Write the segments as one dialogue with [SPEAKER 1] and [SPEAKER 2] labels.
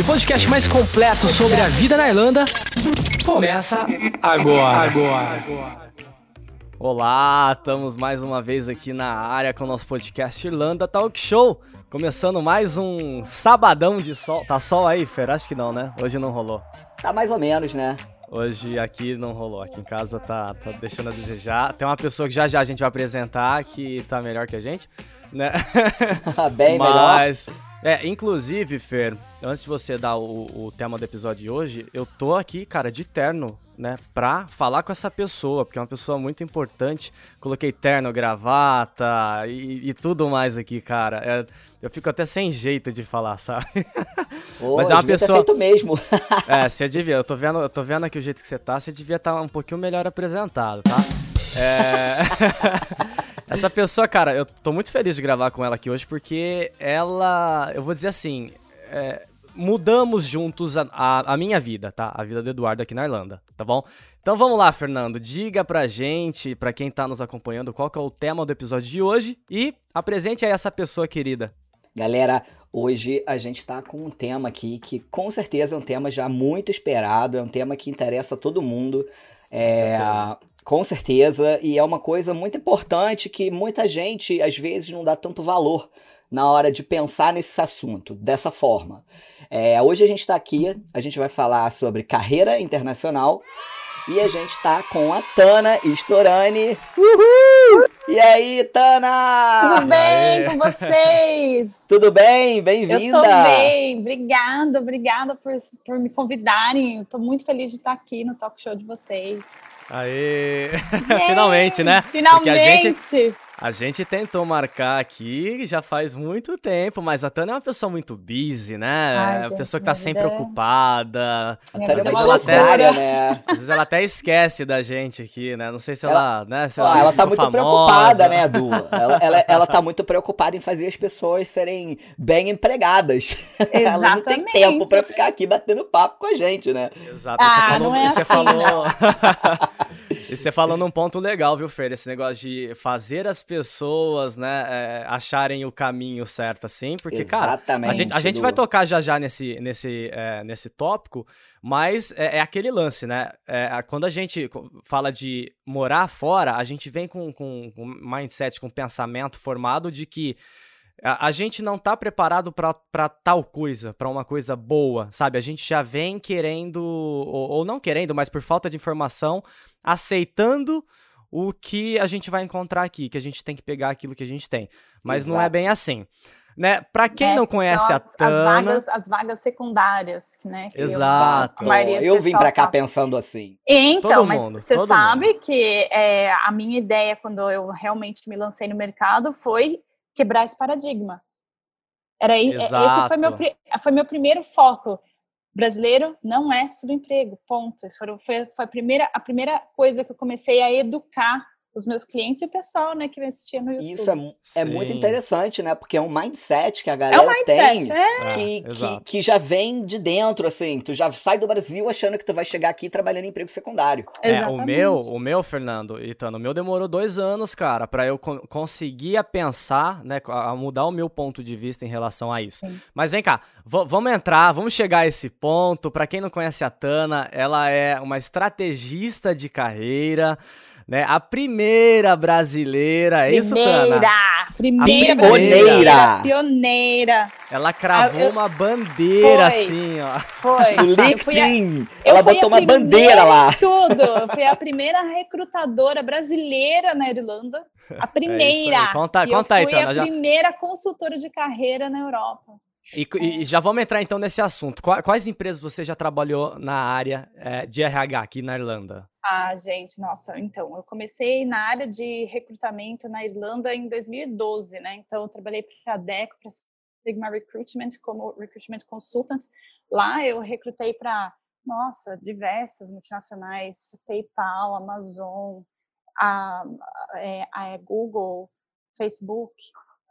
[SPEAKER 1] E o podcast mais completo sobre a vida na Irlanda começa agora. agora.
[SPEAKER 2] Olá, estamos mais uma vez aqui na área com o nosso podcast Irlanda Talk Show. Começando mais um sabadão de sol. Tá sol aí, Fer? Acho que não, né? Hoje não rolou.
[SPEAKER 3] Tá mais ou menos, né?
[SPEAKER 2] Hoje aqui não rolou. Aqui em casa tá, tá deixando a desejar. Tem uma pessoa que já já a gente vai apresentar que tá melhor que a gente, né?
[SPEAKER 3] Bem
[SPEAKER 2] Mas,
[SPEAKER 3] melhor.
[SPEAKER 2] É, inclusive, Fer, antes de você dar o, o tema do episódio de hoje, eu tô aqui, cara, de terno, né, pra falar com essa pessoa, porque é uma pessoa muito importante. Coloquei terno, gravata e, e tudo mais aqui, cara. É, eu fico até sem jeito de falar, sabe?
[SPEAKER 3] Pô, Mas é uma pessoa. Ter feito mesmo.
[SPEAKER 2] é, você devia. Eu tô vendo, eu tô vendo aqui o jeito que você tá, você devia estar tá um pouquinho melhor apresentado, tá? É. Essa pessoa, cara, eu tô muito feliz de gravar com ela aqui hoje porque ela, eu vou dizer assim, é, mudamos juntos a, a, a, minha vida, tá? A vida do Eduardo aqui na Irlanda, tá bom? Então vamos lá, Fernando, diga pra gente, pra quem tá nos acompanhando, qual que é o tema do episódio de hoje e apresente aí essa pessoa querida.
[SPEAKER 3] Galera, hoje a gente tá com um tema aqui que com certeza é um tema já muito esperado, é um tema que interessa a todo mundo. É, com certeza, e é uma coisa muito importante que muita gente às vezes não dá tanto valor na hora de pensar nesse assunto dessa forma. É, hoje a gente está aqui, a gente vai falar sobre carreira internacional e a gente está com a Tana Storani. Uhul! E aí, Tana?
[SPEAKER 4] Tudo bem com vocês?
[SPEAKER 3] Tudo bem? Bem-vinda!
[SPEAKER 4] Eu tô bem, obrigada, obrigada por, por me convidarem. Estou muito feliz de estar aqui no talk show de vocês.
[SPEAKER 2] Aê! Finalmente, né?
[SPEAKER 4] Finalmente! Porque a gente,
[SPEAKER 2] a gente tentou marcar aqui já faz muito tempo, mas a Tânia é uma pessoa muito busy, né? Ai, é uma pessoa que tá sempre ocupada.
[SPEAKER 3] A Tânia é uma até,
[SPEAKER 2] né? Às vezes ela até esquece da gente aqui, né? Não sei se ela, ela né? Se
[SPEAKER 3] ela, ela tá muito famosa. preocupada, né, Du? Ela, ela, ela tá muito preocupada em fazer as pessoas serem bem empregadas.
[SPEAKER 4] Exatamente. ela não
[SPEAKER 3] tem tempo para ficar aqui batendo papo com a gente, né?
[SPEAKER 2] Exato. Ah, você falou, é você assim, falou... e você falou num ponto legal, viu, Fer? Esse negócio de fazer as pessoas, né, é, acharem o caminho certo, assim, porque,
[SPEAKER 3] Exatamente,
[SPEAKER 2] cara, a gente, a gente vai tocar já já nesse, nesse, é, nesse tópico, mas é, é aquele lance, né? É, quando a gente fala de morar fora, a gente vem com, com, com mindset, com pensamento formado de que a, a gente não tá preparado para tal coisa, para uma coisa boa, sabe? A gente já vem querendo, ou, ou não querendo, mas por falta de informação, aceitando o que a gente vai encontrar aqui, que a gente tem que pegar aquilo que a gente tem. Mas Exato. não é bem assim. Né? Para quem é, não conhece a Tana...
[SPEAKER 4] As vagas, as vagas secundárias, né?
[SPEAKER 2] Exato.
[SPEAKER 3] Eu, eu vim para cá tá... pensando assim.
[SPEAKER 4] Então, todo mas você sabe mundo. que é, a minha ideia, quando eu realmente me lancei no mercado, foi quebrar esse paradigma. Era Exato. esse foi meu, foi meu primeiro foco brasileiro não é subemprego, ponto. Foi, foi, foi, a, primeira, a primeira coisa que eu comecei a educar os meus clientes e o pessoal, né, que me assistia no YouTube.
[SPEAKER 3] Isso é, é muito interessante, né, porque é um mindset que a galera é um mindset, tem,
[SPEAKER 4] é.
[SPEAKER 3] Que, é, que, que, já vem de dentro, assim, tu já sai do Brasil achando que tu vai chegar aqui trabalhando em emprego secundário.
[SPEAKER 2] É, o meu, o meu, Fernando, Itano, o meu demorou dois anos, cara, para eu co conseguir a pensar, né, a mudar o meu ponto de vista em relação a isso. Sim. Mas vem cá, vamos entrar, vamos chegar a esse ponto, para quem não conhece a Tana, ela é uma estrategista de carreira, né? A primeira brasileira, é isso, Tana?
[SPEAKER 4] Primeira!
[SPEAKER 3] Primeira!
[SPEAKER 4] Pioneira!
[SPEAKER 2] Ela cravou eu, uma bandeira foi, assim, ó.
[SPEAKER 4] Foi.
[SPEAKER 3] No LinkedIn! Ela botou uma bandeira lá.
[SPEAKER 4] Tudo! Foi a primeira recrutadora brasileira na Irlanda. A é primeira!
[SPEAKER 2] É conta, conta
[SPEAKER 4] eu
[SPEAKER 2] fui
[SPEAKER 4] aí, Tana. a já... primeira consultora de carreira na Europa.
[SPEAKER 2] E, e, já vamos entrar então nesse assunto. Quais empresas você já trabalhou na área é, de RH aqui na Irlanda?
[SPEAKER 4] Ah, gente, nossa, então, eu comecei na área de recrutamento na Irlanda em 2012, né? Então, eu trabalhei para a DECO, para Sigma Recruitment, como Recruitment Consultant. Lá eu recrutei para nossa, diversas multinacionais, PayPal, Amazon, a, a, a é, Google, Facebook,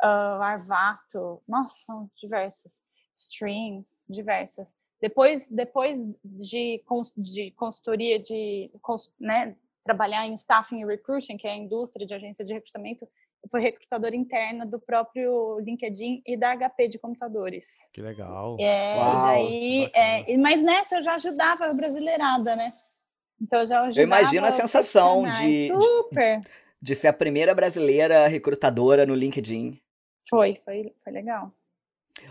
[SPEAKER 4] uh, Arvato, nossa, são diversas, Stream, diversas. Depois, depois de, de consultoria, de né, trabalhar em staffing e recruiting, que é a indústria de agência de recrutamento, eu fui recrutadora interna do próprio LinkedIn e da HP de computadores.
[SPEAKER 2] Que legal.
[SPEAKER 4] É, Uau, daí, é, mas nessa eu já ajudava a brasileirada, né?
[SPEAKER 3] Então eu já ajudava Eu imagino a sensação de, de, de ser a primeira brasileira recrutadora no LinkedIn.
[SPEAKER 4] Foi, foi, foi legal.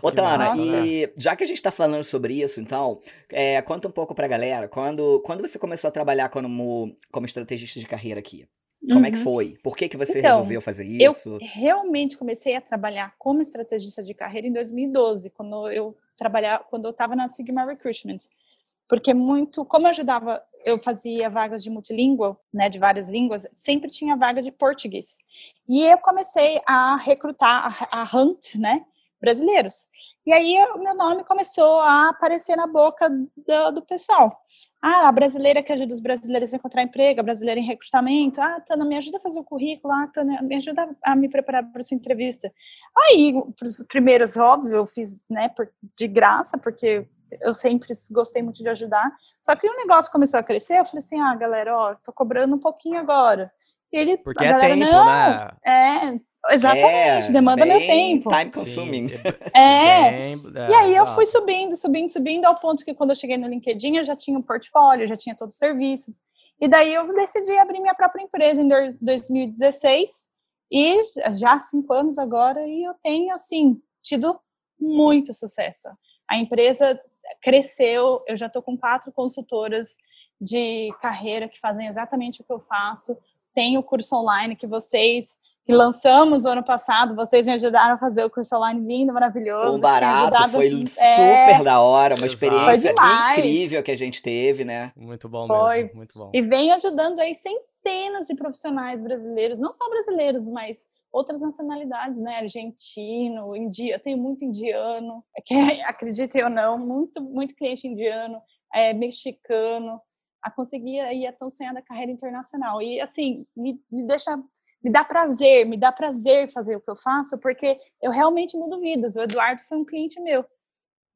[SPEAKER 3] Ô, Tana, e já que a gente tá falando sobre isso, então, é, conta um pouco pra galera, quando, quando você começou a trabalhar como, como estrategista de carreira aqui? Como uhum. é que uhum. foi? Por que, que você então, resolveu fazer isso?
[SPEAKER 4] Eu realmente comecei a trabalhar como estrategista de carreira em 2012, quando eu trabalhava, quando eu estava na Sigma Recruitment. Porque muito, como eu ajudava, eu fazia vagas de multilingual, né, de várias línguas, sempre tinha vaga de português. E eu comecei a recrutar, a, a hunt, né, brasileiros. E aí o meu nome começou a aparecer na boca do, do, pessoal. Ah, a brasileira que ajuda os brasileiros a encontrar emprego, a brasileira em recrutamento. Ah, Tana, me ajuda a fazer o currículo. Ah, Tana, me ajuda a me preparar para essa entrevista. Aí, os primeiros, óbvio, eu fiz né, por, de graça, porque eu sempre gostei muito de ajudar. Só que o negócio começou a crescer, eu falei assim, ah, galera, ó, tô cobrando um pouquinho agora.
[SPEAKER 2] E ele, Porque é galera, tempo, não, né?
[SPEAKER 4] É, Exatamente, é, demanda meu tempo.
[SPEAKER 3] Time consuming.
[SPEAKER 4] É. é. e aí eu fui subindo, subindo, subindo, ao ponto que quando eu cheguei no LinkedIn eu já tinha um portfólio, já tinha todos os serviços. E daí eu decidi abrir minha própria empresa em 2016 e já há cinco anos agora e eu tenho assim tido muito sucesso. A empresa cresceu, eu já estou com quatro consultoras de carreira que fazem exatamente o que eu faço. Tenho o curso online que vocês que lançamos ano passado, vocês me ajudaram a fazer o curso online lindo, maravilhoso.
[SPEAKER 3] O barato, foi é... super da hora, uma experiência incrível que a gente teve, né?
[SPEAKER 2] Muito bom foi. mesmo, muito bom.
[SPEAKER 4] E vem ajudando aí centenas de profissionais brasileiros, não só brasileiros, mas outras nacionalidades, né? Argentino, india, tenho muito indiano, que acreditem ou não, muito, muito cliente indiano, é, mexicano, a conseguir aí a tão sonhada carreira internacional. E assim, me, me deixa me dá prazer, me dá prazer fazer o que eu faço, porque eu realmente mudo vidas. O Eduardo foi um cliente meu.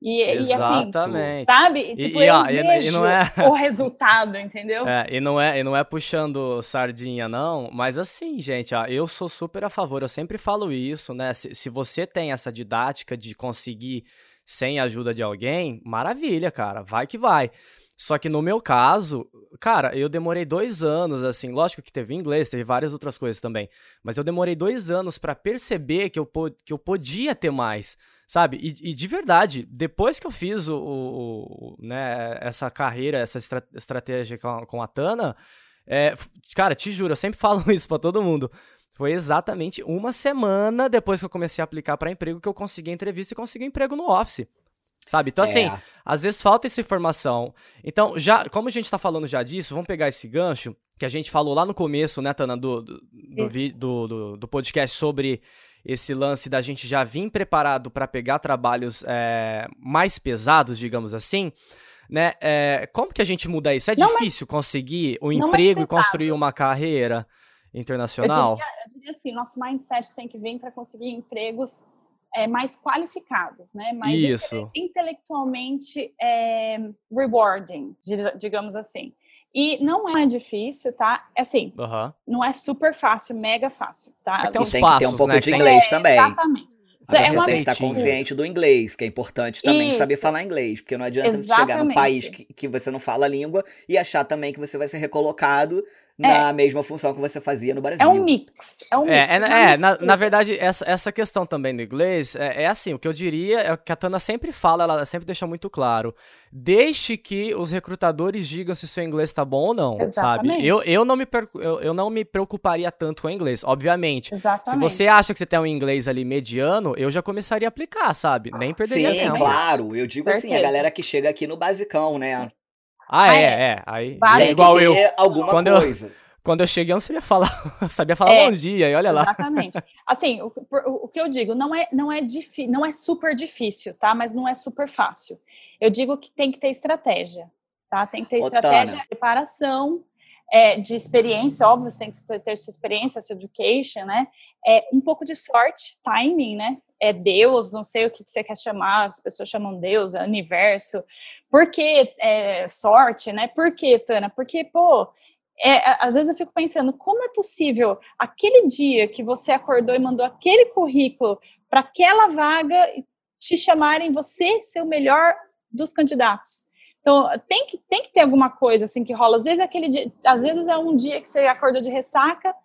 [SPEAKER 4] E,
[SPEAKER 2] Exatamente.
[SPEAKER 4] E assim, sabe? Tipo, e, eu ó, e não é... o resultado, entendeu?
[SPEAKER 2] É, e não é, e não é puxando sardinha, não, mas assim, gente, ó, eu sou super a favor, eu sempre falo isso, né? Se, se você tem essa didática de conseguir sem a ajuda de alguém, maravilha, cara, vai que vai. Só que no meu caso, cara, eu demorei dois anos, assim, lógico que teve inglês, teve várias outras coisas também, mas eu demorei dois anos para perceber que eu, que eu podia ter mais, sabe? E, e, de verdade, depois que eu fiz o, o, né, essa carreira, essa estra estratégia com, com a Tana, é, cara, te juro, eu sempre falo isso para todo mundo. Foi exatamente uma semana depois que eu comecei a aplicar para emprego que eu consegui a entrevista e consegui emprego no Office. Sabe? Então, assim, é. às vezes falta essa informação. Então, já, como a gente tá falando já disso, vamos pegar esse gancho que a gente falou lá no começo, né, Tana, do, do, do, do, do podcast sobre esse lance da gente já vir preparado para pegar trabalhos é, mais pesados, digamos assim. Né? É, como que a gente muda isso? É não difícil mais, conseguir um emprego e construir uma carreira internacional?
[SPEAKER 4] Eu diria, eu diria assim, nosso mindset tem que vir para conseguir empregos é, mais qualificados, né? Mais
[SPEAKER 2] Isso.
[SPEAKER 4] intelectualmente é, rewarding, digamos assim. E não é difícil, tá? É assim, uhum. não é super fácil, mega fácil, tá?
[SPEAKER 3] É tem, tem passos, que ter um pouco né? de inglês também. Exatamente. Você é uma... tem que estar consciente do inglês, que é importante também Isso. saber falar inglês, porque não adianta você chegar num país que, que você não fala a língua e achar também que você vai ser recolocado na é. mesma função que você fazia no Brasil.
[SPEAKER 4] É um mix. É um
[SPEAKER 2] é, mix. É, é, é na, na, verdade, essa, essa questão também do inglês é, é, assim, o que eu diria é o que a Tana sempre fala, ela sempre deixa muito claro. Deixe que os recrutadores digam se seu inglês tá bom ou não, Exatamente. sabe? Eu, eu, não me, eu, eu não me preocuparia tanto com o inglês, obviamente. Exatamente. Se você acha que você tem um inglês ali mediano, eu já começaria a aplicar, sabe? Nem perderia
[SPEAKER 3] Sim,
[SPEAKER 2] tempo.
[SPEAKER 3] claro. Eu digo Certeza. assim, a galera que chega aqui no basicão, né?
[SPEAKER 2] Ah, é, é. é. Aí,
[SPEAKER 3] Tem igual eu. alguma quando coisa.
[SPEAKER 2] Eu, quando eu cheguei, eu não sabia falar, sabia falar é, bom dia, e olha lá.
[SPEAKER 4] Exatamente. Assim, o, o, o, que eu digo, não é, não, é não é super difícil, tá? Mas não é super fácil. Eu digo que tem que ter estratégia, tá? Tem que ter estratégia de preparação, é, de experiência, óbvio, você tem que ter sua experiência, sua education, né? É, um pouco de sorte, timing, né? É Deus, não sei o que você quer chamar, as pessoas chamam Deus, é universo. Por que é, sorte, né? Por que, Tana? Porque, pô, é, às vezes eu fico pensando, como é possível aquele dia que você acordou e mandou aquele currículo para aquela vaga te chamarem você ser o melhor dos candidatos? Então, tem que, tem que ter alguma coisa assim que rola. Às vezes, é aquele dia, às vezes é um dia que você acordou de ressaca,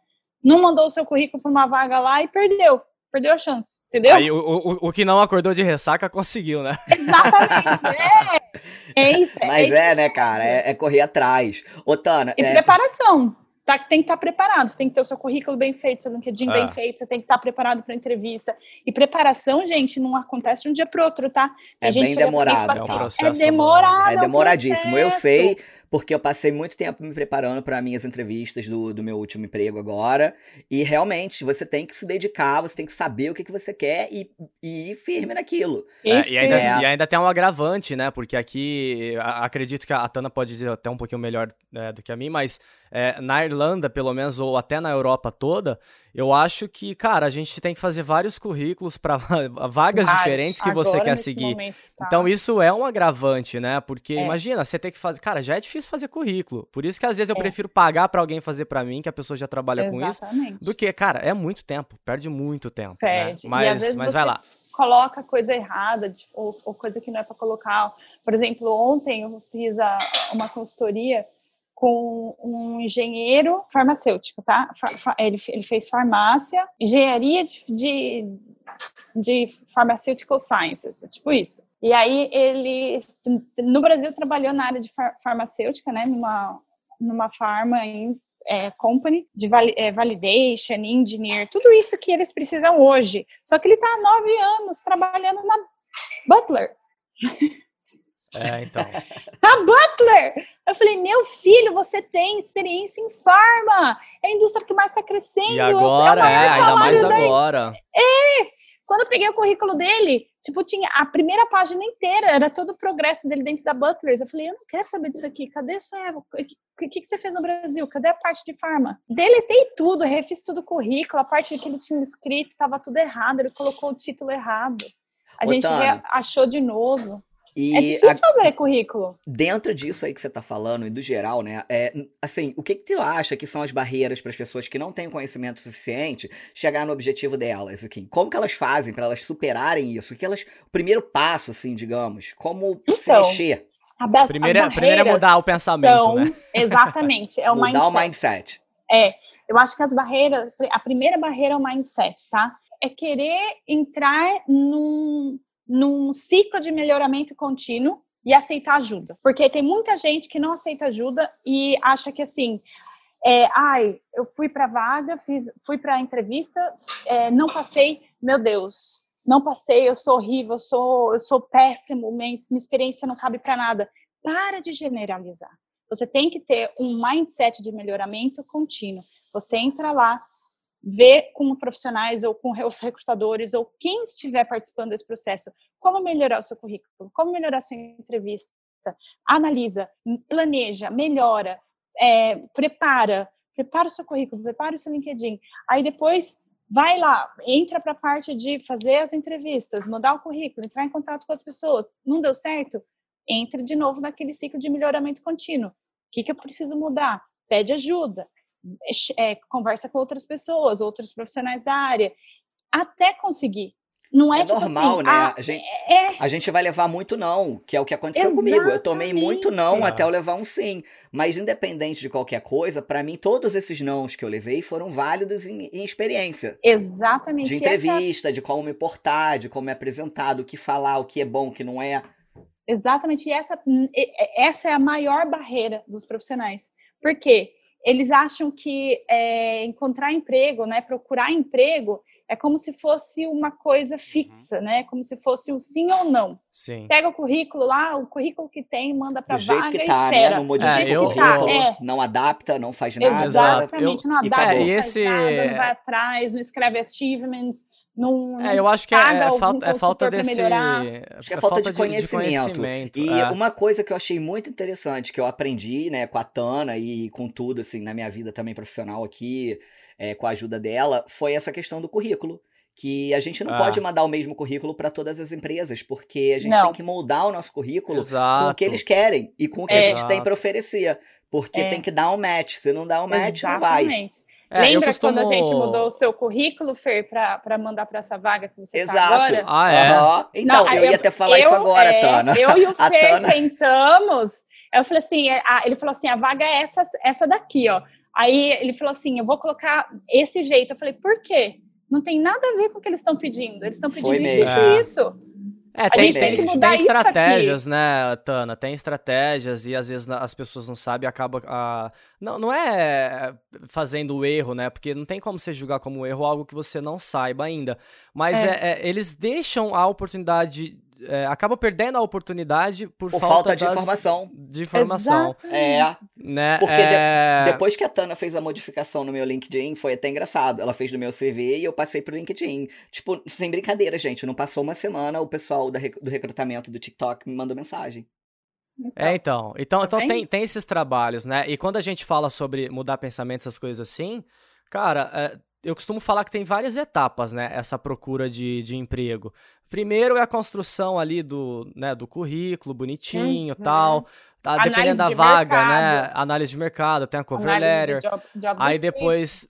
[SPEAKER 4] não mandou o seu currículo para uma vaga lá e perdeu. Perdeu a chance, entendeu?
[SPEAKER 2] Aí o, o, o que não acordou de ressaca conseguiu, né?
[SPEAKER 4] Exatamente. É, é isso.
[SPEAKER 3] É Mas é,
[SPEAKER 4] isso
[SPEAKER 3] é né, cara? É, é, correr atrás. Otana.
[SPEAKER 4] E
[SPEAKER 3] é...
[SPEAKER 4] preparação tá, tem que estar tá preparado, você tem que ter o seu currículo bem feito, seu LinkedIn bem é. feito, você tem que estar tá preparado para entrevista. E preparação, gente, não acontece de um dia para outro, tá?
[SPEAKER 3] Tem é bem demorado.
[SPEAKER 4] É, um processo, é demorado.
[SPEAKER 3] É demoradíssimo. Eu sei, porque eu passei muito tempo me preparando para minhas entrevistas do, do meu último emprego agora. E realmente, você tem que se dedicar, você tem que saber o que, que você quer e, e ir firme naquilo.
[SPEAKER 2] É, e, ainda, é. e ainda tem um agravante, né? Porque aqui, acredito que a Tana pode dizer até um pouquinho melhor é, do que a mim, mas é, na Irlanda, pelo menos, ou até na Europa toda, eu acho que, cara, a gente tem que fazer vários currículos para vagas Mas, diferentes que você quer seguir. Tá. Então isso é um agravante, né? Porque é. imagina, você tem que fazer, cara, já é difícil fazer currículo. Por isso que às vezes eu é. prefiro pagar para alguém fazer para mim, que a pessoa já trabalha Exatamente. com isso, do que, cara, é muito tempo, perde muito tempo, né? perde. Né? Mas, mas vai lá
[SPEAKER 4] coloca coisa errada ou, ou, coisa que não é para colocar. Por exemplo, ontem eu fiz a, uma consultoria com um engenheiro farmacêutico, tá? Ele, ele fez farmácia, engenharia de, de, de pharmaceutical sciences, tipo isso. E aí ele, no Brasil, trabalhou na área de farmacêutica, né? Numa, numa farma em é, company de é, validation, engineer, tudo isso que eles precisam hoje. Só que ele está há nove anos trabalhando na Butler.
[SPEAKER 2] É, então.
[SPEAKER 4] A Butler! Eu falei, meu filho, você tem experiência em farma. É a indústria que mais está crescendo. E
[SPEAKER 2] agora, é, é ainda mais agora.
[SPEAKER 4] É! Quando eu peguei o currículo dele, tipo, tinha a primeira página inteira, era todo o progresso dele dentro da Butler. Eu falei, eu não quero saber disso aqui. Cadê sua O que, que, que você fez no Brasil? Cadê a parte de farma? Deletei tudo, refiz tudo o currículo, a parte que ele tinha escrito estava tudo errado, ele colocou o título errado. A gente achou de novo. E é difícil a... fazer currículo.
[SPEAKER 3] Dentro disso aí que você está falando, e do geral, né? É, assim, o que, que tu acha que são as barreiras para as pessoas que não têm conhecimento suficiente chegar no objetivo delas? Aqui? Como que elas fazem para elas superarem isso? O que elas. O primeiro passo, assim, digamos, como então, se mexer?
[SPEAKER 2] A primeira, primeiro é mudar o pensamento, são, né?
[SPEAKER 4] Exatamente, é o
[SPEAKER 3] mudar
[SPEAKER 4] mindset.
[SPEAKER 3] o mindset.
[SPEAKER 4] É, eu acho que as barreiras, a primeira barreira é o mindset, tá? É querer entrar num, num ciclo de melhoramento contínuo e aceitar ajuda. Porque tem muita gente que não aceita ajuda e acha que assim, é, ai, eu fui para vaga, fiz, fui para a entrevista, é, não passei, meu Deus, não passei, eu sou horrível, eu sou, eu sou péssimo, minha, minha experiência não cabe para nada. Para de generalizar. Você tem que ter um mindset de melhoramento contínuo. Você entra lá, ver com profissionais ou com os recrutadores ou quem estiver participando desse processo como melhorar o seu currículo, como melhorar a sua entrevista, analisa, planeja, melhora, é, prepara, prepara o seu currículo, prepara o seu LinkedIn. Aí depois vai lá, entra para a parte de fazer as entrevistas, mandar o currículo, entrar em contato com as pessoas. Não deu certo? Entre de novo naquele ciclo de melhoramento contínuo. O que, que eu preciso mudar? Pede ajuda é, conversa com outras pessoas, outros profissionais da área, até conseguir. Não é,
[SPEAKER 3] é
[SPEAKER 4] tipo
[SPEAKER 3] normal,
[SPEAKER 4] assim,
[SPEAKER 3] né? Ah, a, gente, é... a gente vai levar muito não, que é o que aconteceu Exatamente. comigo. Eu tomei muito não até eu levar um sim. Mas independente de qualquer coisa, para mim todos esses nãos que eu levei foram válidos em, em experiência.
[SPEAKER 4] Exatamente.
[SPEAKER 3] De entrevista, essa... de como me portar, de como me apresentar, do que falar, o que é bom, o que não é.
[SPEAKER 4] Exatamente. E essa, essa é a maior barreira dos profissionais. Por quê? Eles acham que é, encontrar emprego, né, procurar emprego, é como se fosse uma coisa uhum. fixa, né? Como se fosse um sim ou não.
[SPEAKER 2] Sim.
[SPEAKER 4] Pega o currículo lá, o currículo que tem, manda para vaga
[SPEAKER 3] que
[SPEAKER 4] tá, e
[SPEAKER 3] né?
[SPEAKER 4] espera.
[SPEAKER 3] Né? Não modifica é, eu, o currículo, é. não adapta, não faz nada.
[SPEAKER 4] Exatamente, eu, não adapta,
[SPEAKER 2] e,
[SPEAKER 4] não esse... faz nada, não vai atrás, não escreve achievements, não,
[SPEAKER 2] é, eu acho que é, é, falta, é falta desse.
[SPEAKER 3] Acho que é, é falta, falta de, conhecimento. de, conhecimento. E é. uma coisa que eu achei muito interessante, que eu aprendi, né, com a Tana e com tudo, assim, na minha vida também profissional aqui, é, com a ajuda dela, foi essa questão do currículo. Que a gente não ah. pode mandar o mesmo currículo para todas as empresas, porque a gente não. tem que moldar o nosso currículo Exato. com o que eles querem e com o que a gente tem para oferecer. Porque tem que dar um match. Se não dá um match, Exatamente. não vai.
[SPEAKER 4] É, Lembra costumo... quando a gente mudou o seu currículo, Fer, para mandar para essa vaga que você está agora?
[SPEAKER 2] Ah, é?
[SPEAKER 3] Uhum. Então, Não, eu, eu, ia até falar eu, isso agora, é, Tana.
[SPEAKER 4] Eu e o Fer Tana... sentamos, eu falei assim, é, a, ele falou assim, a vaga é essa, essa daqui, ó. Aí ele falou assim, eu vou colocar esse jeito. Eu falei, por quê? Não tem nada a ver com o que eles estão pedindo. Eles estão pedindo isso, isso, é.
[SPEAKER 2] É, tem, tem, tem estratégias, né, Tana? Tem estratégias e às vezes as pessoas não sabem e acaba. Uh, não, não é fazendo o erro, né? Porque não tem como você julgar como erro algo que você não saiba ainda. Mas é. É, é eles deixam a oportunidade é, acaba perdendo a oportunidade por, por falta, falta,
[SPEAKER 3] de informação.
[SPEAKER 2] De informação.
[SPEAKER 3] É. Né? Porque é... De, depois que a Tana fez a modificação no meu LinkedIn, foi até engraçado. Ela fez no meu CV e eu passei pro LinkedIn. Tipo, sem brincadeira, gente. Não passou uma semana, o pessoal da, do recrutamento do TikTok me mandou mensagem.
[SPEAKER 2] Então, é, então. Então, então tem, tem esses trabalhos, né? E quando a gente fala sobre mudar pensamentos, essas coisas assim, cara, é, eu costumo falar que tem várias etapas, né? Essa procura de, de emprego. Primeiro é a construção ali do, né, do currículo, bonitinho e uhum. tal. Tá, dependendo da vaga, né? mercado. né? Análise de mercado, tem a cover Análise letter. Job, job aí depois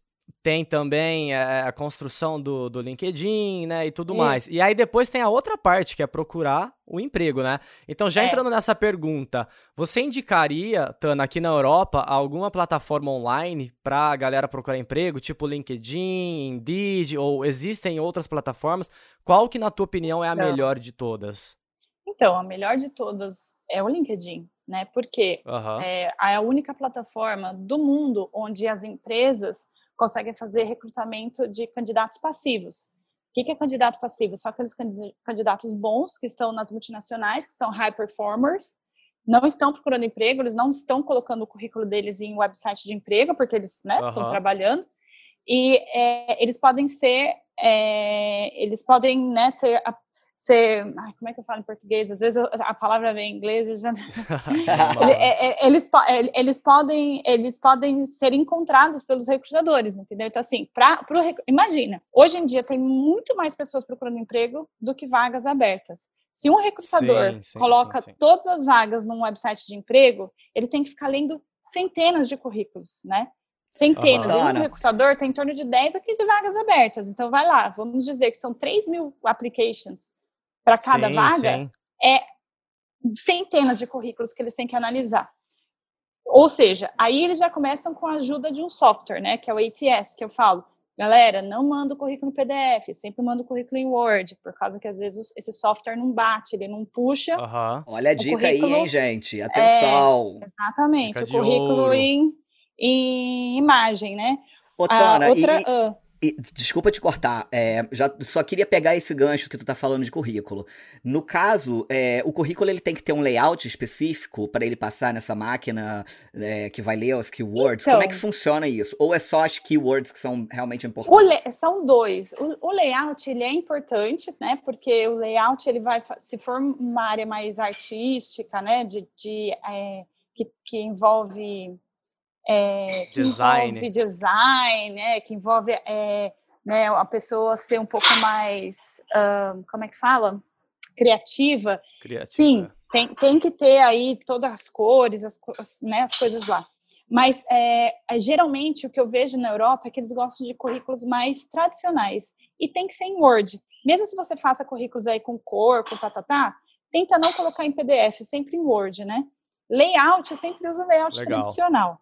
[SPEAKER 2] tem também é, a construção do, do LinkedIn, né, e tudo mais. E aí depois tem a outra parte, que é procurar o emprego, né? Então, já é. entrando nessa pergunta, você indicaria, Tana, aqui na Europa, alguma plataforma online para a galera procurar emprego, tipo LinkedIn, Indeed, ou existem outras plataformas? Qual que, na tua opinião, é a Não. melhor de todas?
[SPEAKER 4] Então, a melhor de todas é o LinkedIn, né? Porque uhum. é a única plataforma do mundo onde as empresas conseguem fazer recrutamento de candidatos passivos. O que é candidato passivo? São aqueles candidatos bons que estão nas multinacionais, que são high performers, não estão procurando emprego, eles não estão colocando o currículo deles em website de emprego, porque eles né, uhum. estão trabalhando. E é, eles podem ser, é, eles podem né, ser ser. Ai, como é que eu falo em português? Às vezes eu, a palavra vem em inglês e já. É, é, eles, é, eles, podem, eles podem ser encontrados pelos recrutadores, entendeu? Então, assim, pra, pro, imagina, hoje em dia tem muito mais pessoas procurando emprego do que vagas abertas. Se um recrutador sim, sim, coloca sim, todas as vagas num website de emprego, ele tem que ficar lendo centenas de currículos, né? Centenas. Uhum. E um recrutador tem em torno de 10 a 15 vagas abertas. Então, vai lá, vamos dizer que são 3 mil applications para cada sim, vaga, sim. é centenas de currículos que eles têm que analisar. Ou seja, aí eles já começam com a ajuda de um software, né, que é o ATS, que eu falo, galera, não manda o currículo em PDF, sempre manda o currículo em Word, por causa que às vezes esse software não bate, ele não puxa.
[SPEAKER 3] Uhum. Olha a dica aí, hein, gente? Atenção!
[SPEAKER 4] É, exatamente, Dica o currículo em, em imagem, né?
[SPEAKER 3] Otana, outra, e... uh, e, desculpa te cortar, é, já só queria pegar esse gancho que tu tá falando de currículo. No caso, é, o currículo ele tem que ter um layout específico para ele passar nessa máquina é, que vai ler os keywords. Então, Como é que então funciona isso? Ou é só as keywords que são realmente importantes?
[SPEAKER 4] são dois. O, o, layout ele é importante, né? Porque o layout ele vai, se for uma área mais artística, né? De, de é, que, que envolve é, que design. envolve design, né, que envolve é, né, a pessoa ser um pouco mais, como é que fala? Criativa. Criativa. Sim, tem, tem que ter aí todas as cores, as, né, as coisas lá. Mas é, é, geralmente o que eu vejo na Europa é que eles gostam de currículos mais tradicionais. E tem que ser em Word. Mesmo se você faça currículos aí com cor, com tá, tá, tá, tenta não colocar em PDF, sempre em Word, né? Layout, eu sempre uso layout Legal. tradicional.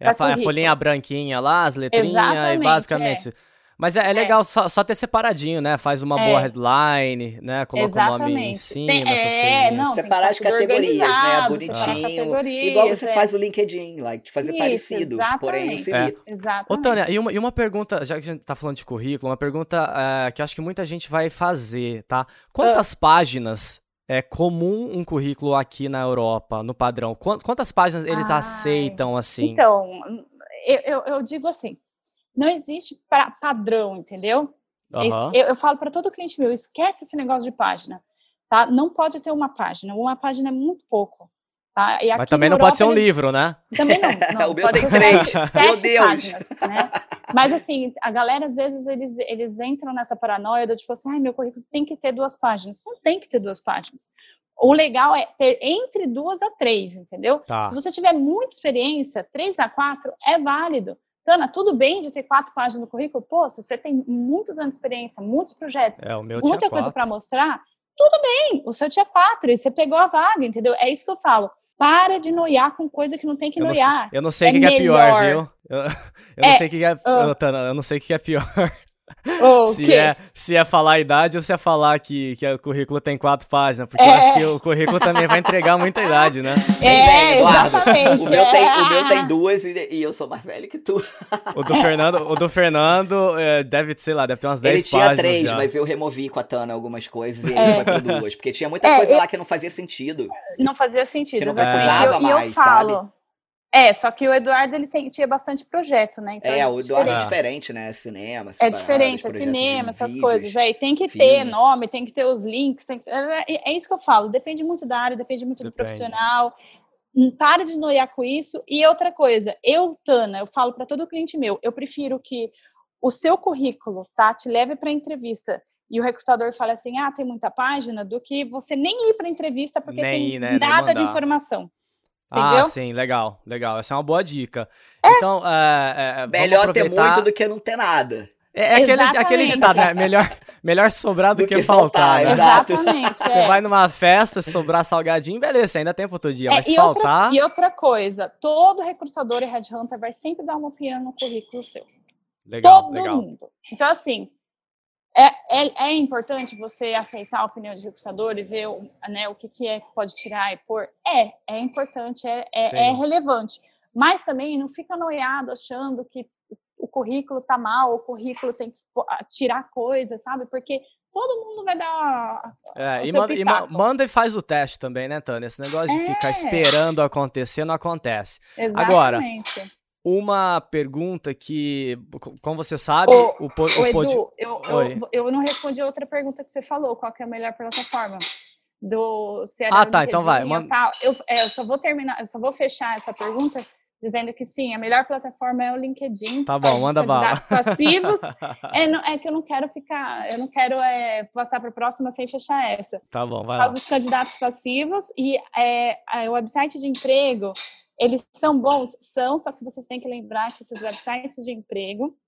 [SPEAKER 2] É a, a, folhinha branquinha lá, as letrinhas, e basicamente. É. Mas é, é, é. legal é. Só, só, ter separadinho, né? Faz uma boa é. headline, né? Coloca Exatamente. o nome em cima, Tem, essas é, coisinhas.
[SPEAKER 3] Não, separar as categorias, né? Bonitinho. Igual você faz o LinkedIn, like, fazer Isso, parecido, exatamente. porém não seria.
[SPEAKER 4] Exatamente.
[SPEAKER 2] Ô, Tânia, e uma, e uma pergunta, já que a gente tá falando de currículo, uma pergunta que acho que muita gente vai fazer, tá? Quantas uh. páginas é comum um currículo aqui na Europa, no padrão? Quantas páginas eles Ai, aceitam assim?
[SPEAKER 4] Então, eu, eu, digo assim, não existe pra, padrão, entendeu? Uhum. Eu, eu, falo para todo cliente meu, esquece esse negócio de página, tá? Não pode ter uma página, uma página é muito pouco. Tá?
[SPEAKER 2] Mas também não Europa, pode ser um eles... livro, né?
[SPEAKER 4] Também não. não
[SPEAKER 3] o meu tem três. Meu Deus. Páginas,
[SPEAKER 4] né? Mas assim, a galera às vezes eles, eles entram nessa paranoia do tipo assim, ai, meu currículo tem que ter duas páginas. Não tem que ter duas páginas. O legal é ter entre duas a três, entendeu? Tá. Se você tiver muita experiência, três a quatro é válido. Tana, tudo bem de ter quatro páginas no currículo? Pô, se você tem muitos anos de experiência, muitos projetos,
[SPEAKER 2] é,
[SPEAKER 4] muita coisa para mostrar, tudo bem, o seu tinha quatro e você pegou a vaga, entendeu? É isso que eu falo. Para de noiar com coisa que não tem que noiar.
[SPEAKER 2] Eu não sei o é que, que, é pior, viu? Eu, eu é, não sei o que, é. Uh, Tana, eu não sei o que é pior. Oh, se, é, se é falar a idade ou se é falar que, que o currículo tem quatro páginas, porque é. eu acho que o currículo também vai entregar muita idade, né?
[SPEAKER 4] É, exatamente.
[SPEAKER 3] O meu, tem, o meu tem duas e, e, eu sou mais velho que tu.
[SPEAKER 2] O do Fernando, o do Fernando é, deve, sei lá, deve ter umas 10 páginas.
[SPEAKER 3] Ele tinha três,
[SPEAKER 2] já.
[SPEAKER 3] mas eu removi com a Tana algumas coisas e ele é. foi para duas, porque tinha muita coisa eu... lá que não fazia sentido.
[SPEAKER 4] Não fazia sentido,
[SPEAKER 3] que não precisava
[SPEAKER 4] eu,
[SPEAKER 3] mais,
[SPEAKER 4] eu falo, sabe? É, só que o Eduardo ele tem, tinha bastante projeto, né?
[SPEAKER 3] Então, é, é o Eduardo é diferente, né? Cinema,
[SPEAKER 4] É diferente, é cinema, essas vídeos, coisas. É, e tem que filme. ter nome, tem que ter os links. Tem que, é, é, é, isso que eu falo. Depende muito da área, depende muito depende. do profissional. Hum, Pare de noiar com isso. E outra coisa, eu, Tana, eu falo para todo cliente meu, eu prefiro que o seu currículo, tá, te leve para entrevista e o recrutador fale assim, ah, tem muita página, do que você nem ir para entrevista porque nem tem ir, né? nada de informação.
[SPEAKER 2] Ah, Entendeu? Ah, sim, legal, legal. Essa é uma boa dica. É. Então, é,
[SPEAKER 3] é, melhor aproveitar... ter muito do que não ter nada.
[SPEAKER 2] É, é aquele, aquele ditado, né? Melhor, melhor sobrar do, do que, que, faltar.
[SPEAKER 4] faltar né? Exatamente.
[SPEAKER 2] Você é. vai numa festa, se sobrar salgadinho, beleza, ainda tem pro outro dia, é, mas e faltar.
[SPEAKER 4] Outra, e outra coisa, todo recrutador e headhunter vai sempre dar uma opinião no currículo seu.
[SPEAKER 2] Legal,
[SPEAKER 4] todo
[SPEAKER 2] legal.
[SPEAKER 4] mundo. Então, assim, é, é, é, importante você aceitar a opinião de recrutador e ver né, o que, que é que pode tirar e pôr? É, é importante, é, é, é relevante. Mas também não fica noiado achando que o currículo tá mal, o currículo tem que tirar coisas, sabe? Porque todo mundo vai dar.
[SPEAKER 2] É, e, manda, e, manda, e faz o teste também, né, Tânia? Esse negócio de ficar é. esperando acontecer não acontece.
[SPEAKER 4] Exatamente.
[SPEAKER 2] Agora, uma pergunta que, como você sabe, o, o, o,
[SPEAKER 4] Edu, eu, eu, eu, não respondi a outra pergunta que você falou, qual é a melhor plataforma? Do se
[SPEAKER 2] Ah, tá, então vai.
[SPEAKER 4] Eu, é, eu só vou terminar, eu só vou fechar essa pergunta dizendo que sim, a melhor plataforma é o LinkedIn.
[SPEAKER 2] Tá bom, manda bala.
[SPEAKER 4] passivos. é, não, é que eu não quero ficar, eu não quero é, passar para a próxima sem fechar essa.
[SPEAKER 2] Tá bom, vai lá.
[SPEAKER 4] Os candidatos passivos e é, o website de emprego eles são bons? São, só que vocês têm que lembrar que esses websites de emprego,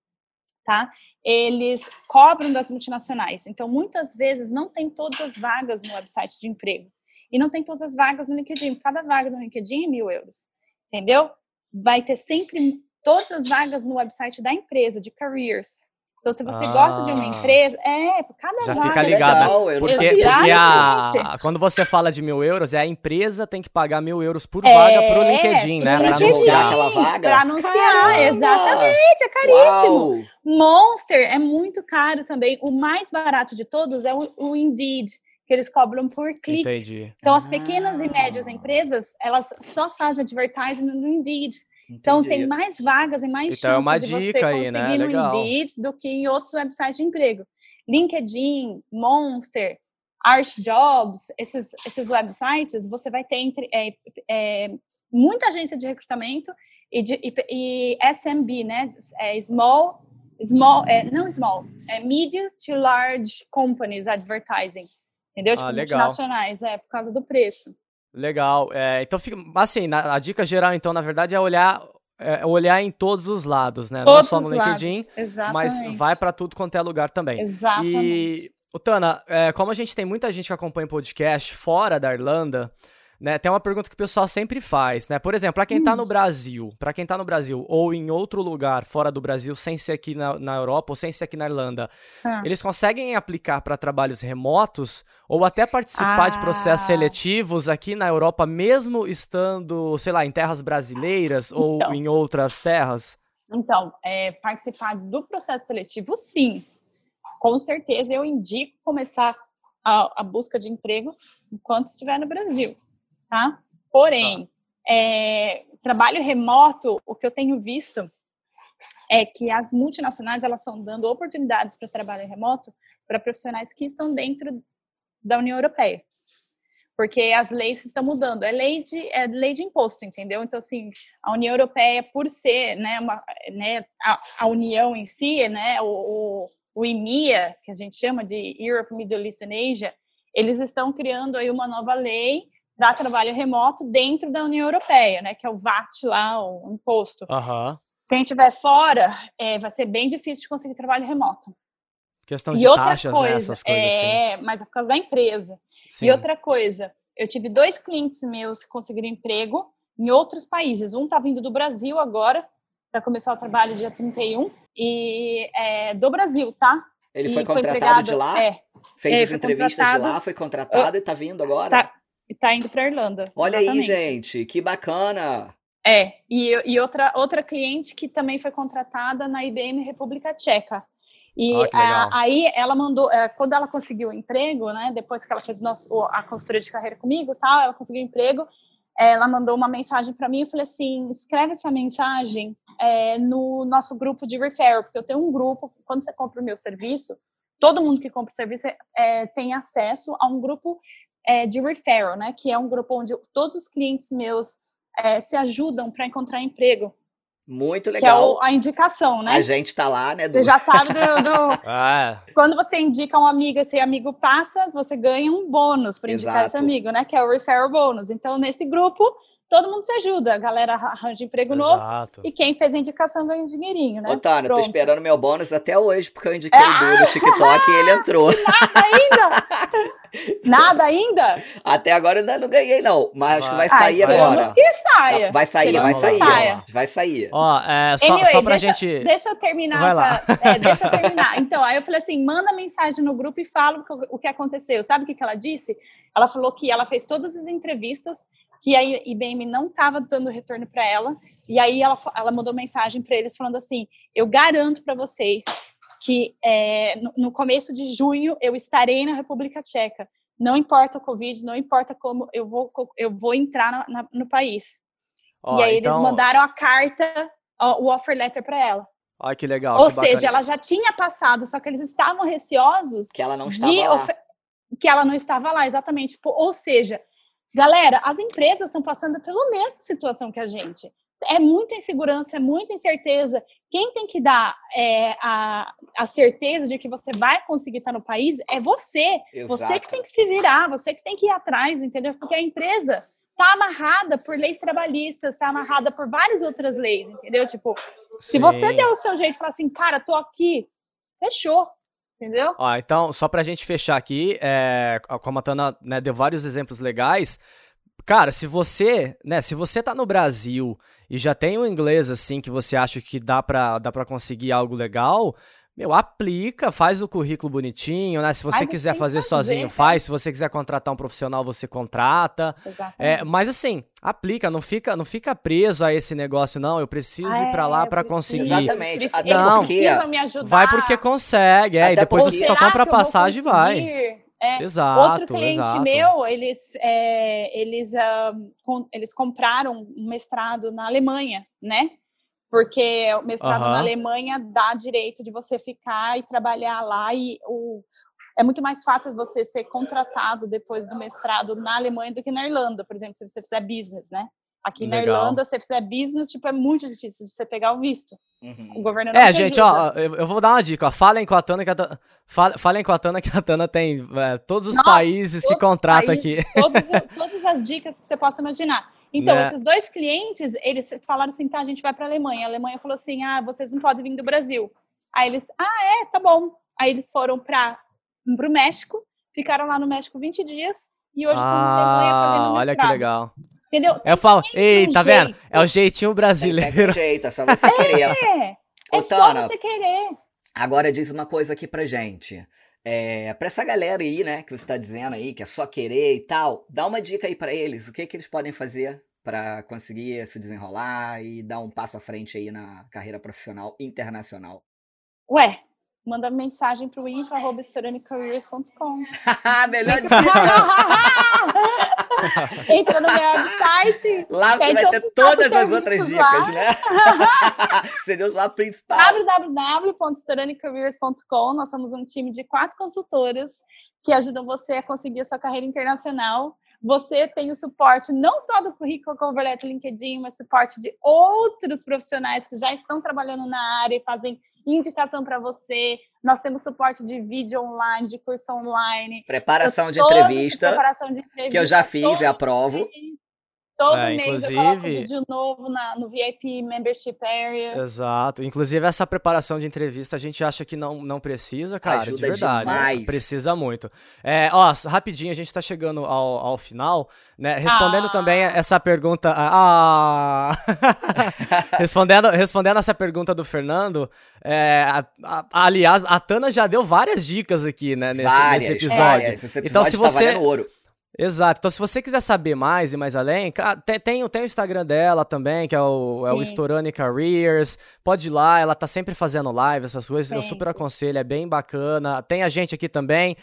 [SPEAKER 4] tá? Eles cobram das multinacionais. Então, muitas vezes, não tem todas as vagas no website de emprego. E não tem todas as vagas no LinkedIn. Cada vaga no LinkedIn é mil euros. Entendeu? Vai ter sempre todas as vagas no website da empresa, de careers. Então, se você ah, gosta de uma ah. empresa, é, cada
[SPEAKER 2] já
[SPEAKER 4] vaga.
[SPEAKER 2] fica ligado, né? Porque, porque a, quando você fala de mil euros, é a empresa tem que pagar mil euros por é, vaga pro LinkedIn, né?
[SPEAKER 4] Pra anunciar aquela vaga. Pra anunciar, Caramba. exatamente, é caríssimo. Uau. Monster é muito caro também. O mais barato de todos é o, o Indeed que eles cobram por clique.
[SPEAKER 2] Entendi.
[SPEAKER 4] Então, as pequenas ah. e médias empresas, elas só fazem advertising no Indeed. Então Entendi. tem mais vagas e mais então, chances é uma de você conseguir aí, né? no Legal. Indeed do que em outros websites de emprego. LinkedIn, Monster, ArchJobs, esses, esses websites, você vai ter entre, é, é, muita agência de recrutamento e, de, e, e SMB, né? É small, small, é, não small, é medium to large companies advertising, entendeu? Tipo, ah, multinacionais, é, por causa do preço.
[SPEAKER 2] Legal. É, então, fica, assim, na, a dica geral, então, na verdade, é olhar é olhar em todos os lados, né?
[SPEAKER 4] Todos
[SPEAKER 2] Não só no LinkedIn, mas vai para tudo quanto é lugar também.
[SPEAKER 4] Exatamente.
[SPEAKER 2] E, Tana, é, como a gente tem muita gente que acompanha podcast fora da Irlanda, né, tem uma pergunta que o pessoal sempre faz, né? Por exemplo, para quem está no Brasil, para quem tá no Brasil ou em outro lugar fora do Brasil, sem ser aqui na, na Europa ou sem ser aqui na Irlanda, ah. eles conseguem aplicar para trabalhos remotos ou até participar ah. de processos ah. seletivos aqui na Europa, mesmo estando, sei lá, em terras brasileiras ou então, em outras terras?
[SPEAKER 4] Então, é, participar do processo seletivo, sim. Com certeza eu indico começar a, a busca de emprego enquanto estiver no Brasil tá? Porém, tá. É, trabalho remoto, o que eu tenho visto é que as multinacionais elas estão dando oportunidades para trabalho remoto para profissionais que estão dentro da União Europeia. Porque as leis estão mudando. É lei de, é lei de imposto, entendeu? Então, assim, a União Europeia, por ser né, uma, né, a, a União em si, né, o, o, o IMIA, que a gente chama de Europe, Middle East and Asia, eles estão criando aí uma nova lei para trabalho remoto dentro da União Europeia, né, que é o VAT lá, o imposto.
[SPEAKER 2] Uhum.
[SPEAKER 4] Quem estiver fora, é, vai ser bem difícil de conseguir trabalho remoto.
[SPEAKER 2] Questão de taxas,
[SPEAKER 4] coisa,
[SPEAKER 2] né, essas coisas assim.
[SPEAKER 4] é,
[SPEAKER 2] assim.
[SPEAKER 4] mas é por causa da empresa. Sim. E outra coisa, eu tive dois clientes meus que conseguiram emprego em outros países. Um está vindo do Brasil agora, para começar o trabalho dia 31, e é, do Brasil, tá?
[SPEAKER 3] Ele foi contratado foi de lá?
[SPEAKER 4] É.
[SPEAKER 3] Fez é, as entrevistas de lá, foi contratado eu, e está vindo agora?
[SPEAKER 4] Tá, e tá indo para Irlanda.
[SPEAKER 3] Olha exatamente. aí, gente, que bacana!
[SPEAKER 4] É, e, e outra, outra cliente que também foi contratada na IBM República Tcheca. E oh, aí ela mandou, é, quando ela conseguiu o emprego, né, depois que ela fez nosso, a consultoria de carreira comigo, tal, ela conseguiu o emprego, ela mandou uma mensagem para mim e falei assim, escreve essa mensagem é, no nosso grupo de referral, porque eu tenho um grupo, quando você compra o meu serviço, todo mundo que compra o serviço é, tem acesso a um grupo é, de referral, né, que é um grupo onde todos os clientes meus é, se ajudam para encontrar emprego.
[SPEAKER 3] Muito legal.
[SPEAKER 4] Que é o, a indicação, né?
[SPEAKER 3] A gente tá lá, né?
[SPEAKER 4] Du? Você já sabe do. do... ah. Quando você indica um amigo, esse amigo passa, você ganha um bônus para indicar esse amigo, né? Que é o referral bônus. Então, nesse grupo, todo mundo se ajuda. A galera arranja emprego Exato. novo. E quem fez a indicação ganha um dinheirinho, né?
[SPEAKER 3] Ô, Tânia, tô esperando meu bônus até hoje, porque eu indiquei ah! o Du no TikTok e ele entrou.
[SPEAKER 4] Nada ainda! Nada ainda?
[SPEAKER 3] Até agora ainda não ganhei, não. Mas acho que vai sair Ai, agora.
[SPEAKER 4] que saia.
[SPEAKER 3] Vai sair, vai sair. Saia. Vai sair.
[SPEAKER 2] Ó, é, só, anyway, só pra
[SPEAKER 4] deixa,
[SPEAKER 2] gente.
[SPEAKER 4] Deixa eu terminar essa. É, deixa eu terminar. Então, aí eu falei assim: manda mensagem no grupo e fala o que aconteceu. Sabe o que, que ela disse? Ela falou que ela fez todas as entrevistas, que a IBM não estava dando retorno para ela. E aí ela, ela mandou mensagem para eles falando assim: eu garanto para vocês que é, no, no, começo de junho eu estarei na República Tcheca. Não importa o Covid, não importa como eu vou, eu vou entrar na, na, no país. Oh, e aí então... eles mandaram a carta, o offer letter para ela.
[SPEAKER 2] Olha que legal.
[SPEAKER 4] Ou
[SPEAKER 2] que
[SPEAKER 4] seja, ela já tinha passado, só que eles estavam receosos
[SPEAKER 3] que ela não estava lá.
[SPEAKER 4] Que ela não estava lá, exatamente. Tipo, ou seja, galera, as empresas estão passando pela mesma situação que a gente é muita insegurança, é muita incerteza. Quem tem que dar é, a, a certeza de que você vai conseguir estar no país é você. Exato. Você que tem que se virar, você que tem que ir atrás, entendeu? Porque a empresa está amarrada por leis trabalhistas, está amarrada por várias outras leis, entendeu? Tipo, Sim. se você der o seu jeito e falar assim, cara, tô aqui, fechou. Entendeu?
[SPEAKER 2] Ó, então, só pra gente fechar aqui, é, como a Tana né, deu vários exemplos legais, cara, se você, né, se você tá no Brasil e já tem um inglês assim que você acha que dá dá para conseguir algo legal, meu, aplica, faz o currículo bonitinho, né? Se você quiser fazer, fazer sozinho, faz. Se você quiser contratar um profissional, você contrata. É, mas assim, aplica, não fica, não fica preso a esse negócio, não. Eu preciso ah, ir para lá para conseguir.
[SPEAKER 3] Exatamente.
[SPEAKER 4] Até não, porque me ajudar.
[SPEAKER 2] vai porque consegue, é. Até e depois você só compra a passagem e vai.
[SPEAKER 4] É,
[SPEAKER 2] exato,
[SPEAKER 4] outro cliente
[SPEAKER 2] exato.
[SPEAKER 4] meu, eles, é, eles, uh, com, eles compraram um mestrado na Alemanha, né? Porque o mestrado na Alemanha dá direito de você ficar e trabalhar lá e o, é muito mais fácil você ser contratado depois do mestrado na Alemanha do que na Irlanda, por exemplo, se você fizer business, né? Aqui Legal. na Irlanda, se você fizer business, tipo, é muito difícil de você pegar o visto. Uhum. O governo não
[SPEAKER 2] É, gente, ajuda. ó, eu, eu, vou dar uma dica, ó. Falem com a Tana que a Tana, falem com a Tana que a Tana tem é, todos os Nossa, países todos que contrata aqui.
[SPEAKER 4] Todos, todas as dicas que você possa imaginar. Então, né? esses dois clientes, eles falaram assim, tá, a gente vai para a Alemanha. A Alemanha falou assim, ah, vocês não podem vir do Brasil. Aí eles, ah, é, tá bom. Aí eles foram para o México, ficaram lá no México 20 dias e hoje estão ah, na Alemanha fazendo mestrado.
[SPEAKER 2] Olha que legal.
[SPEAKER 4] Entendeu?
[SPEAKER 2] Eu falo, ei, tá vendo? É o jeitinho brasileiro.
[SPEAKER 3] É jeito, é só você querer.
[SPEAKER 4] É, é só você querer.
[SPEAKER 3] Agora diz uma coisa aqui pra gente. É, pra essa galera aí, né, que você tá dizendo aí, que é só querer e tal, dá uma dica aí para eles. O que que eles podem fazer para conseguir se desenrolar e dar um passo à frente aí na carreira profissional internacional?
[SPEAKER 4] Ué, manda mensagem pro info.estouranicareers.com
[SPEAKER 3] Melhor
[SPEAKER 4] Entra no meu website.
[SPEAKER 3] Lá você vai ter todas as outras dicas, lá. né? Seria o lá principal.
[SPEAKER 4] www.storanicareers.com. Nós somos um time de quatro consultoras que ajudam você a conseguir a sua carreira internacional você tem o suporte não só do currículo Cover Letter LinkedIn, mas suporte de outros profissionais que já estão trabalhando na área e fazem indicação para você. Nós temos suporte de vídeo online, de curso online.
[SPEAKER 3] Preparação de entrevista, preparação de entrevista. Que eu já fiz e aprovo.
[SPEAKER 4] Todo é, mês inclusive... eu coloco vídeo novo na, no VIP Membership Area.
[SPEAKER 2] Exato. Inclusive, essa preparação de entrevista a gente acha que não, não precisa, cara. Ajuda de verdade. Demais. Precisa muito. É, ó, rapidinho, a gente tá chegando ao, ao final, né? Respondendo ah. também essa pergunta. Ah! respondendo, respondendo essa pergunta do Fernando, é, a, a, aliás, a Tana já deu várias dicas aqui, né, nesse, várias, nesse episódio. Várias. Esse
[SPEAKER 3] episódio então, se tá você. ouro.
[SPEAKER 2] Exato. Então, se você quiser saber mais e mais além, tem, tem, tem o Instagram dela também, que é o, é o Storani Careers. Pode ir lá, ela tá sempre fazendo live, essas coisas. Sim. Eu super aconselho, é bem bacana. Tem a gente aqui também.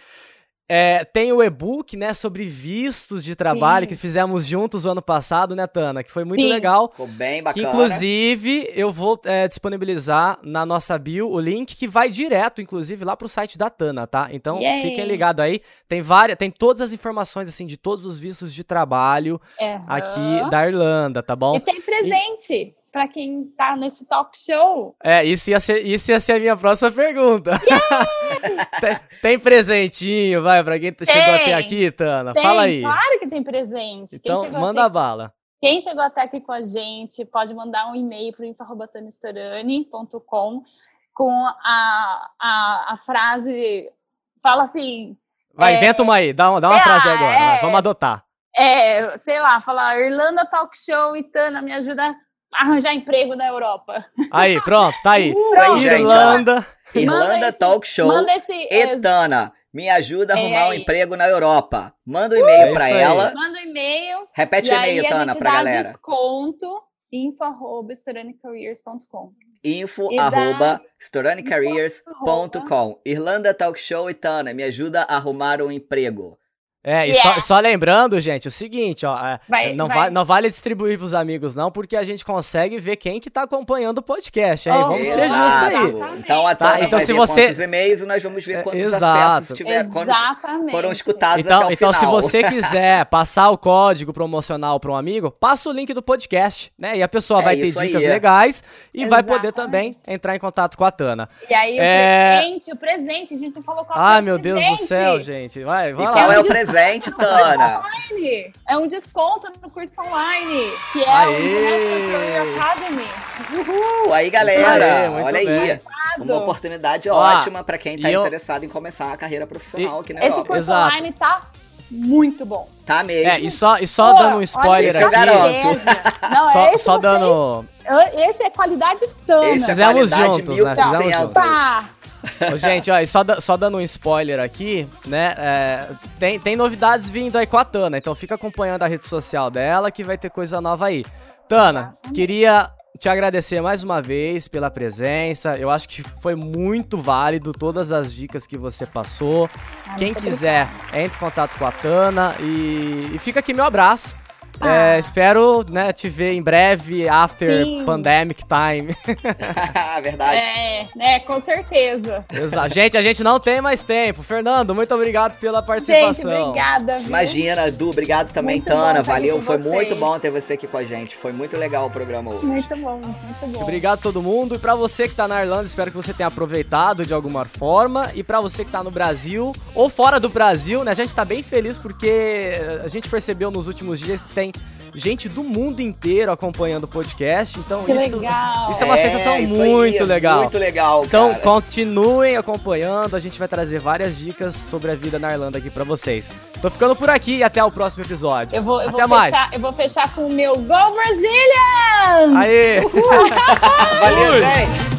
[SPEAKER 2] É, tem o e-book, né, sobre vistos de trabalho Sim. que fizemos juntos o ano passado, né, Tana? Que foi muito Sim. legal.
[SPEAKER 3] Ficou bem bacana.
[SPEAKER 2] Que, inclusive, eu vou é, disponibilizar na nossa bio o link que vai direto, inclusive, lá pro site da Tana, tá? Então, Yay. fiquem ligados aí. Tem várias, tem todas as informações, assim, de todos os vistos de trabalho uhum. aqui da Irlanda, tá bom?
[SPEAKER 4] E tem presente. E para quem tá nesse talk show.
[SPEAKER 2] É, isso ia ser, isso ia ser a minha próxima pergunta. tem, tem, presentinho, vai, pra quem tem, chegou até aqui, Tana?
[SPEAKER 4] Tem,
[SPEAKER 2] Fala aí.
[SPEAKER 4] Claro que tem presente.
[SPEAKER 2] Então, manda
[SPEAKER 4] até...
[SPEAKER 2] bala.
[SPEAKER 4] Quem chegou até aqui com a gente pode mandar um e-mail para info.tanistorani.com com a, a, a frase. Fala assim.
[SPEAKER 2] Vai, é, inventa uma aí, dá uma, dá uma frase agora. É, vamos adotar.
[SPEAKER 4] É, sei lá, falar Irlanda Talk Show e Tana, me ajuda arranjar emprego na Europa.
[SPEAKER 2] Aí, pronto, tá aí. Uh, Irlanda.
[SPEAKER 3] Gente, Irlanda esse, Talk Show. Esse, Etana, me ajuda a é arrumar é um emprego na Europa. Manda um e-mail uh, para ela.
[SPEAKER 4] Manda um e-mail.
[SPEAKER 3] Repete o e-mail, Tana, pra galera.
[SPEAKER 4] desconto info arroba
[SPEAKER 3] info arroba Irlanda Talk Show e Tana, me ajuda a arrumar um emprego.
[SPEAKER 2] É, e yeah. só, só, lembrando, gente, o seguinte, ó, é, vai, não, vai. Va não vale distribuir pros amigos, não, porque a gente consegue ver quem que tá acompanhando o podcast, aí, oh, vamos ser justos aí.
[SPEAKER 3] Então, a tá, então se você quantos e-mails, nós vamos ver é, quantos Exato. acessos tiver, quando foram escutados
[SPEAKER 2] então,
[SPEAKER 3] até o
[SPEAKER 2] então,
[SPEAKER 3] final.
[SPEAKER 2] Então, se você quiser passar o código promocional para um amigo, passa o link do podcast, né, e a pessoa é vai ter dicas aí, legais e Exatamente. vai poder também entrar em contato com a Tana.
[SPEAKER 4] E aí, o é... presente, o presente, a gente não falou qual
[SPEAKER 2] Ai, meu Deus do céu, gente, vai, vai
[SPEAKER 3] e
[SPEAKER 2] lá.
[SPEAKER 3] qual é o presente? Presente, Tana.
[SPEAKER 4] É um desconto no curso online, que é Aê. o International Academy.
[SPEAKER 3] Uhul! Aí, galera, aí, olha bem. aí. Uma oportunidade ótima para quem está interessado em começar a carreira profissional e... aqui na
[SPEAKER 4] Esse
[SPEAKER 3] Europa.
[SPEAKER 4] curso Exato. online tá muito bom.
[SPEAKER 3] Tá mesmo.
[SPEAKER 2] É, e só, e só Pô, dando um spoiler aqui. Não, só, é só dando.
[SPEAKER 4] Esse é qualidade tana. Esse
[SPEAKER 2] é Fizemos juntos, né? Fizemos juntos. Tá. Ô, gente, ó, só, só dando um spoiler aqui, né? É, tem, tem novidades vindo aí com a Tana, então fica acompanhando a rede social dela que vai ter coisa nova aí. Tana, queria te agradecer mais uma vez pela presença. Eu acho que foi muito válido todas as dicas que você passou. Ah, Quem quiser, entre em contato com a Tana e, e fica aqui meu abraço. É, ah. É, espero né, te ver em breve, after Sim. pandemic time.
[SPEAKER 3] Verdade.
[SPEAKER 4] É, né, com certeza.
[SPEAKER 2] Exato. Gente, a gente não tem mais tempo. Fernando, muito obrigado pela participação.
[SPEAKER 4] Gente, obrigada. Viu?
[SPEAKER 3] Imagina, Du, obrigado também, muito Tana. Valeu, foi vocês. muito bom ter você aqui com a gente. Foi muito legal o programa hoje.
[SPEAKER 4] Muito bom, muito bom.
[SPEAKER 2] Obrigado a todo mundo. E pra você que tá na Irlanda, espero que você tenha aproveitado de alguma forma. E pra você que tá no Brasil ou fora do Brasil, né, a gente tá bem feliz porque a gente percebeu nos últimos dias que tem gente do mundo inteiro acompanhando o podcast. Então, que isso, legal. isso é uma é, sensação muito aí, legal.
[SPEAKER 3] Muito legal.
[SPEAKER 2] Então,
[SPEAKER 3] cara.
[SPEAKER 2] continuem acompanhando. A gente vai trazer várias dicas sobre a vida na Irlanda aqui para vocês. Tô ficando por aqui e até o próximo episódio.
[SPEAKER 4] Eu vou,
[SPEAKER 2] eu
[SPEAKER 4] até
[SPEAKER 2] vou mais.
[SPEAKER 4] Fechar, eu vou fechar com o meu Go Brazilian!
[SPEAKER 2] Aê!
[SPEAKER 3] Valeu, gente!